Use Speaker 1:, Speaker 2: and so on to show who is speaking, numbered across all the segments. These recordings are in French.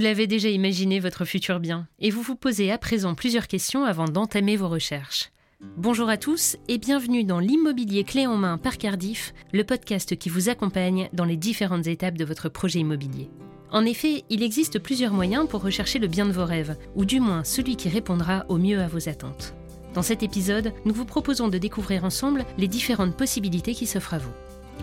Speaker 1: l'avez déjà imaginé votre futur bien et vous vous posez à présent plusieurs questions avant d'entamer vos recherches. Bonjour à tous et bienvenue dans l'immobilier clé en main par Cardiff, le podcast qui vous accompagne dans les différentes étapes de votre projet immobilier. En effet, il existe plusieurs moyens pour rechercher le bien de vos rêves, ou du moins celui qui répondra au mieux à vos attentes. Dans cet épisode, nous vous proposons de découvrir ensemble les différentes possibilités qui s'offrent à vous.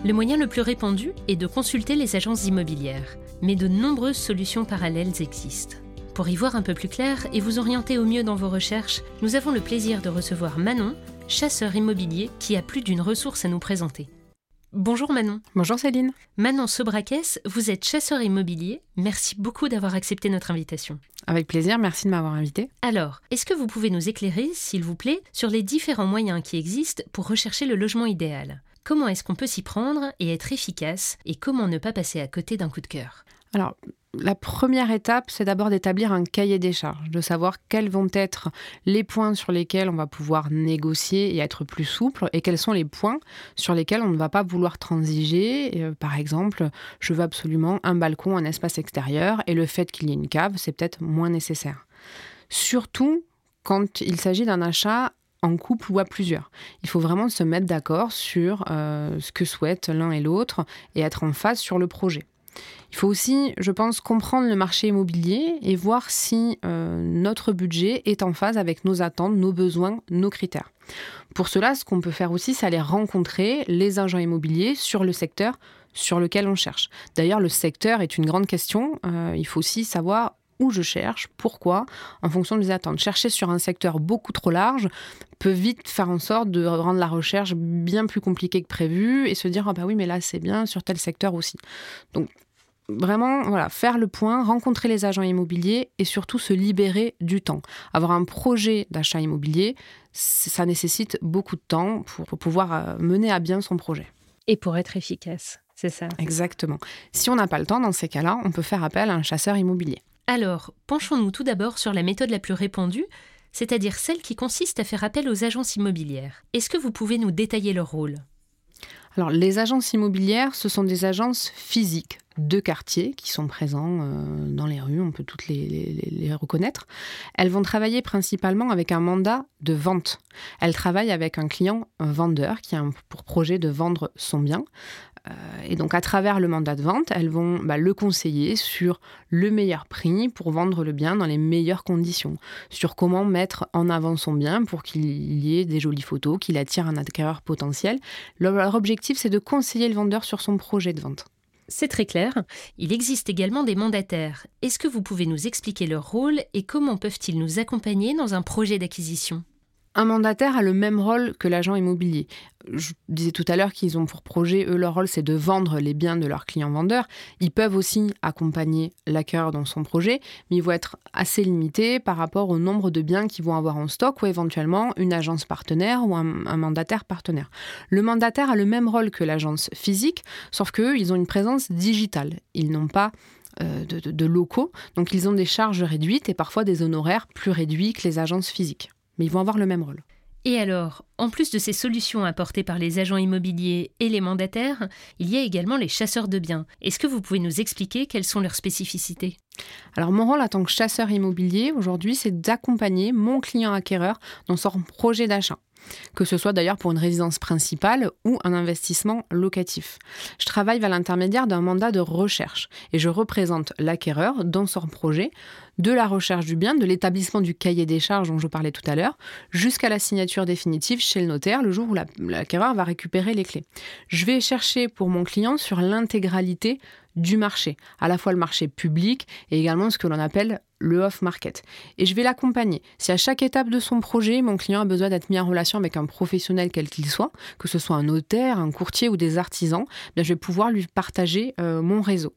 Speaker 1: Le moyen le plus répandu est de consulter les agences immobilières, mais de nombreuses solutions parallèles existent. Pour y voir un peu plus clair et vous orienter au mieux dans vos recherches, nous avons le plaisir de recevoir Manon, chasseur immobilier qui a plus d'une ressource à nous présenter. Bonjour Manon.
Speaker 2: Bonjour Céline.
Speaker 1: Manon Sobraques, vous êtes chasseur immobilier. Merci beaucoup d'avoir accepté notre invitation.
Speaker 2: Avec plaisir, merci de m'avoir invité.
Speaker 1: Alors, est-ce que vous pouvez nous éclairer, s'il vous plaît, sur les différents moyens qui existent pour rechercher le logement idéal? Comment est-ce qu'on peut s'y prendre et être efficace et comment ne pas passer à côté d'un coup de cœur?
Speaker 2: Alors, la première étape, c'est d'abord d'établir un cahier des charges, de savoir quels vont être les points sur lesquels on va pouvoir négocier et être plus souple, et quels sont les points sur lesquels on ne va pas vouloir transiger. Euh, par exemple, je veux absolument un balcon, un espace extérieur, et le fait qu'il y ait une cave, c'est peut-être moins nécessaire. Surtout quand il s'agit d'un achat en couple ou à plusieurs. Il faut vraiment se mettre d'accord sur euh, ce que souhaitent l'un et l'autre et être en phase sur le projet. Il faut aussi, je pense, comprendre le marché immobilier et voir si euh, notre budget est en phase avec nos attentes, nos besoins, nos critères. Pour cela, ce qu'on peut faire aussi, c'est aller rencontrer les agents immobiliers sur le secteur sur lequel on cherche. D'ailleurs, le secteur est une grande question. Euh, il faut aussi savoir où je cherche, pourquoi, en fonction des attentes. Chercher sur un secteur beaucoup trop large peut vite faire en sorte de rendre la recherche bien plus compliquée que prévu et se dire ah bah oui mais là c'est bien sur tel secteur aussi. Donc vraiment voilà, faire le point, rencontrer les agents immobiliers et surtout se libérer du temps. Avoir un projet d'achat immobilier, ça nécessite beaucoup de temps pour pouvoir euh, mener à bien son projet.
Speaker 1: Et pour être efficace, c'est ça?
Speaker 2: Exactement. Si on n'a pas le temps, dans ces cas-là, on peut faire appel à un chasseur immobilier.
Speaker 1: Alors, penchons-nous tout d'abord sur la méthode la plus répandue, c'est-à-dire celle qui consiste à faire appel aux agences immobilières. Est-ce que vous pouvez nous détailler leur rôle?
Speaker 2: Alors, les agences immobilières, ce sont des agences physiques de quartier qui sont présents euh, dans les rues, on peut toutes les, reconnaître. Elles vont travailler principalement avec un mandat de vente. Elles travaillent avec un client un vendeur qui a pour projet de vendre son bien. Euh, et donc, à travers le mandat de vente, elles vont bah, le conseiller sur le meilleur prix pour vendre le bien dans les meilleures conditions, sur comment mettre en avant son bien pour qu'il y ait des jolies photos, qu'il attire un acquéreur potentiel. Leur objectif, c'est de conseiller le vendeur sur son projet de vente.
Speaker 1: C'est très clair. Il existe également des mandataires. Est-ce que vous pouvez nous expliquer leur rôle et comment peuvent-ils nous accompagner dans un projet d'acquisition?
Speaker 2: Un mandataire a le même rôle que l'agent immobilier. Je disais tout à l'heure qu'ils ont pour projet, eux, leur rôle, c'est de vendre les biens de leurs clients vendeurs. Ils peuvent aussi accompagner l'acquéreur dans son projet, mais ils vont être assez limités par rapport au nombre de biens qu'ils vont avoir en stock ou éventuellement une agence partenaire ou un, mandataire partenaire. Le mandataire a le même rôle que l'agence physique, sauf qu'eux, ils ont une présence digitale. Ils n'ont pas euh, de locaux, donc ils ont des charges réduites et parfois des honoraires plus réduits que les agences physiques mais ils vont avoir le même rôle.
Speaker 1: Et alors, en plus de ces solutions apportées par les agents immobiliers et les mandataires, il y a également les chasseurs de biens. Est-ce que vous pouvez nous expliquer quelles sont leurs spécificités?
Speaker 2: Alors mon rôle en tant que chasseur immobilier aujourd'hui, c'est d'accompagner mon client acquéreur dans son projet d'achat que ce soit d'ailleurs pour une résidence principale ou un investissement locatif. Je travaille à l'intermédiaire d'un mandat de recherche et je représente l'acquéreur dans son projet, de la recherche du bien, de l'établissement du cahier des charges dont je parlais tout à l'heure, jusqu'à la signature définitive chez le notaire le jour où l'acquéreur va récupérer les clés. Je vais chercher pour mon client sur l'intégralité du marché, à la fois le marché public et également ce que l'on appelle le off-market. Et je vais l'accompagner. Si à chaque étape de son projet, mon client a besoin d'être mis en relation avec un professionnel quel qu'il soit, que ce soit un notaire, un courtier ou des artisans, bien je vais pouvoir lui partager euh, mon réseau.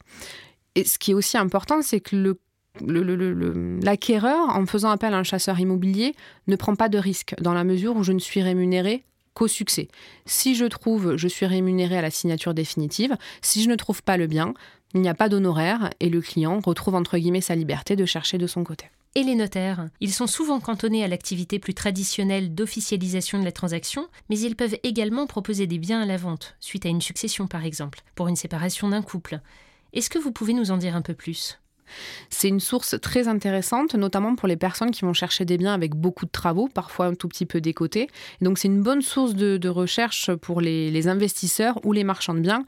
Speaker 2: Et ce qui est aussi important, c'est que le l'acquéreur, en faisant appel à un chasseur immobilier, ne prend pas de risque dans la mesure où je ne suis rémunéré qu'au succès. Si je trouve, je suis rémunéré à la signature définitive. Si je ne trouve pas le bien, il n'y a pas d'honoraire et le client retrouve entre guillemets sa liberté de chercher de son côté.
Speaker 1: Et les notaires Ils sont souvent cantonnés à l'activité plus traditionnelle d'officialisation de la transaction, mais ils peuvent également proposer des biens à la vente, suite à une succession par exemple, pour une séparation d'un couple. Est-ce que vous pouvez nous en dire un peu plus?
Speaker 2: C'est une source très intéressante, notamment pour les personnes qui vont chercher des biens avec beaucoup de travaux, parfois un tout petit peu décotés. donc c'est une bonne source de, recherche pour les investisseurs ou les marchands de biens.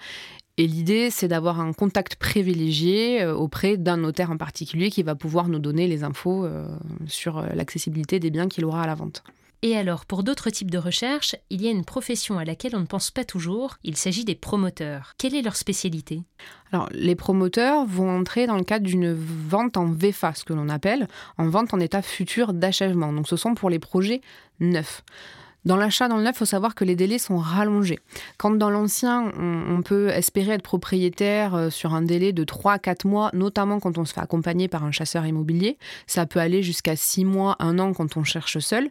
Speaker 2: Et l'idée, c'est d'avoir un contact privilégié euh, auprès d'un notaire en particulier qui va pouvoir nous donner les infos euh, sur euh, l'accessibilité des biens qu'il aura à la vente.
Speaker 1: Et alors, pour d'autres types de recherches, il y a une profession à laquelle on ne pense pas toujours, il s'agit des promoteurs. Quelle est leur spécialité?
Speaker 2: Alors, les promoteurs vont entrer dans le cadre d'une vente en VFA, ce que l'on appelle, en vente en état futur d'achèvement. Donc, ce sont pour les projets neufs. Dans l'achat dans le neuf, il faut savoir que les délais sont rallongés. Quand dans l'ancien, on, peut espérer être propriétaire euh, sur un délai de 3 à 4 mois, notamment quand on se fait accompagner par un chasseur immobilier, ça peut aller jusqu'à 6 mois, 1 an quand on cherche seul.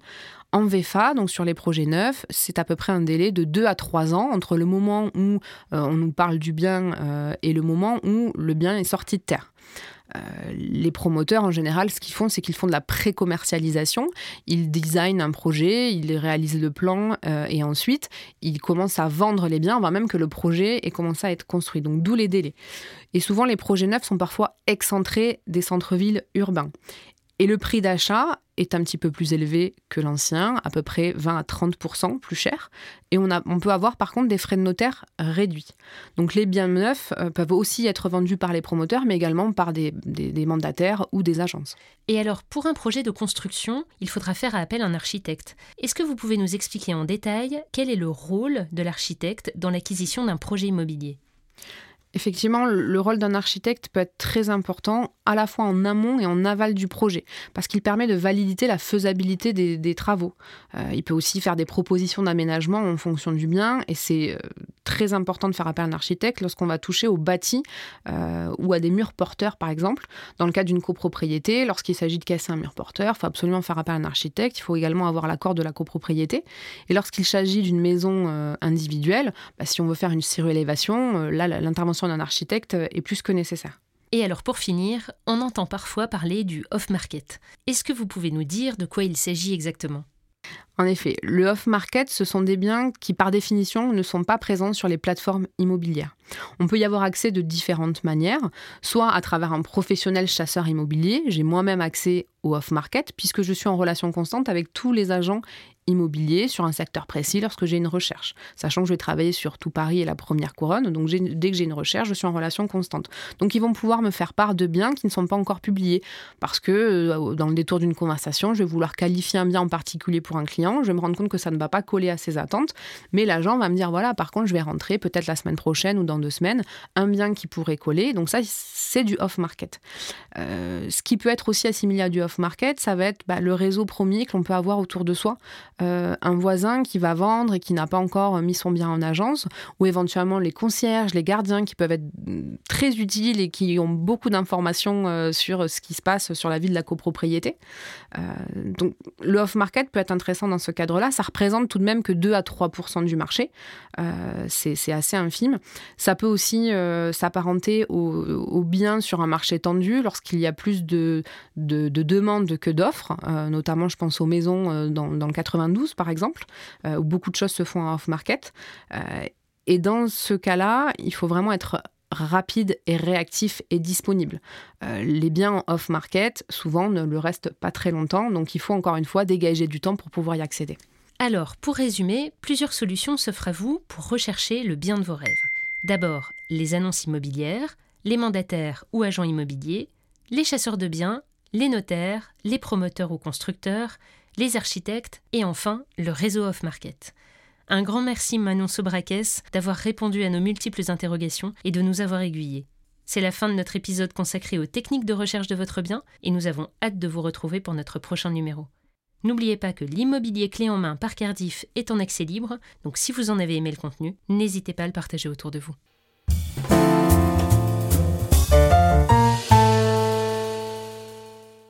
Speaker 2: En VFA, donc sur les projets neufs, c'est à peu près un délai de 2 à 3 ans entre le moment où euh, on nous parle du bien euh, et le moment où le bien est sorti de terre. Euh, les promoteurs, en général, ce qu'ils font, c'est qu'ils font de la pré-commercialisation. Ils designent un projet, ils réalisent le plan et ensuite, ils commencent à vendre les biens avant même que le projet ait commencé à être construit. Donc, d'où les délais. Et souvent, les projets neufs sont parfois excentrés des centres-villes urbains. Et le prix d'achat est un petit peu plus élevé que l'ancien, à peu près 20 à 30% plus cher. Et on, peut avoir par contre des frais de notaire réduits. Donc les biens neufs euh, peuvent aussi être vendus par les promoteurs, mais également par des, mandataires ou des agences.
Speaker 1: Et alors, pour un projet de construction, il faudra faire appel à un architecte. Est-ce que vous pouvez nous expliquer en détail quel est le rôle de l'architecte dans l'acquisition d'un projet immobilier?
Speaker 2: Effectivement, le rôle d'un architecte peut être très important à la fois en amont et en aval du projet, parce qu'il permet de valider la faisabilité des, travaux. Euh, il peut aussi faire des propositions d'aménagement en fonction du bien, et c'est euh, très important de faire appel à un architecte lorsqu'on va toucher au bâti euh, ou à des murs porteurs, par exemple. Dans le cas d'une copropriété, lorsqu'il s'agit de casser un mur porteur, il faut absolument faire appel à un architecte, il faut également avoir l'accord de la copropriété. Et lorsqu'il s'agit d'une maison individuelle, bah, si on veut faire une surélévation, là, l'intervention d'un architecte est plus que nécessaire.
Speaker 1: Et alors pour finir, on entend parfois parler du off-market. Est-ce que vous pouvez nous dire de quoi il s'agit exactement?
Speaker 2: En effet, le off-market, ce sont des biens qui, par définition, ne sont pas présents sur les plateformes immobilières. On peut y avoir accès de différentes manières, soit à travers un professionnel chasseur immobilier, j'ai moi-même accès au off-market, puisque je suis en relation constante avec tous les agents immobiliers sur un secteur précis lorsque j'ai une recherche. Sachant que je vais travailler sur tout Paris et la première couronne, donc dès que j'ai une recherche, je suis en relation constante. Donc ils vont pouvoir me faire part de biens qui ne sont pas encore publiés, parce que euh, dans le détour d'une conversation, je vais vouloir qualifier un bien en particulier pour un client, je vais me rendre compte que ça ne va pas coller à ses attentes, mais l'agent va me dire, voilà, par contre, je vais rentrer peut-être la semaine prochaine ou dans deux semaines, un bien qui pourrait coller. Donc ça, c'est du off-market. Euh, ce qui peut être aussi assimilé à du off-market, ça va être bah, le réseau premier que l'on peut avoir autour de soi. Euh, un voisin qui va vendre et qui n'a pas encore mis son bien en agence, ou éventuellement les concierges, les gardiens qui peuvent être très utiles et qui ont beaucoup d'informations euh, sur ce qui se passe sur la vie de la copropriété. Donc le off-market peut être intéressant dans ce cadre-là. Ça représente tout de même que 2 à 3% du marché. c'est assez infime. Ça peut aussi euh, s'apparenter au, bien sur un marché tendu lorsqu'il y a plus de, de, demandes que d'offres. Euh, notamment, je pense aux maisons euh, dans, dans, le 92, par exemple, où beaucoup de choses se font en off-market. et dans ce cas-là, il faut vraiment être rapide et réactif et disponible. les biens en off-market, souvent, ne le restent pas très longtemps, donc il faut encore une fois dégager du temps pour pouvoir y accéder.
Speaker 1: Alors, pour résumer, plusieurs solutions s'offrent à vous pour rechercher le bien de vos rêves. D'abord, les annonces immobilières, les mandataires ou agents immobiliers, les chasseurs de biens, les notaires, les promoteurs ou constructeurs, les architectes et enfin le réseau off-market. Un grand merci Manon Sobraques d'avoir répondu à nos multiples interrogations et de nous avoir aiguillés. C'est la fin de notre épisode consacré aux techniques de recherche de votre bien et nous avons hâte de vous retrouver pour notre prochain numéro. N'oubliez pas que l'immobilier clé en main par Cardiff est en accès libre, donc si vous en avez aimé le contenu, n'hésitez pas à le partager autour de vous.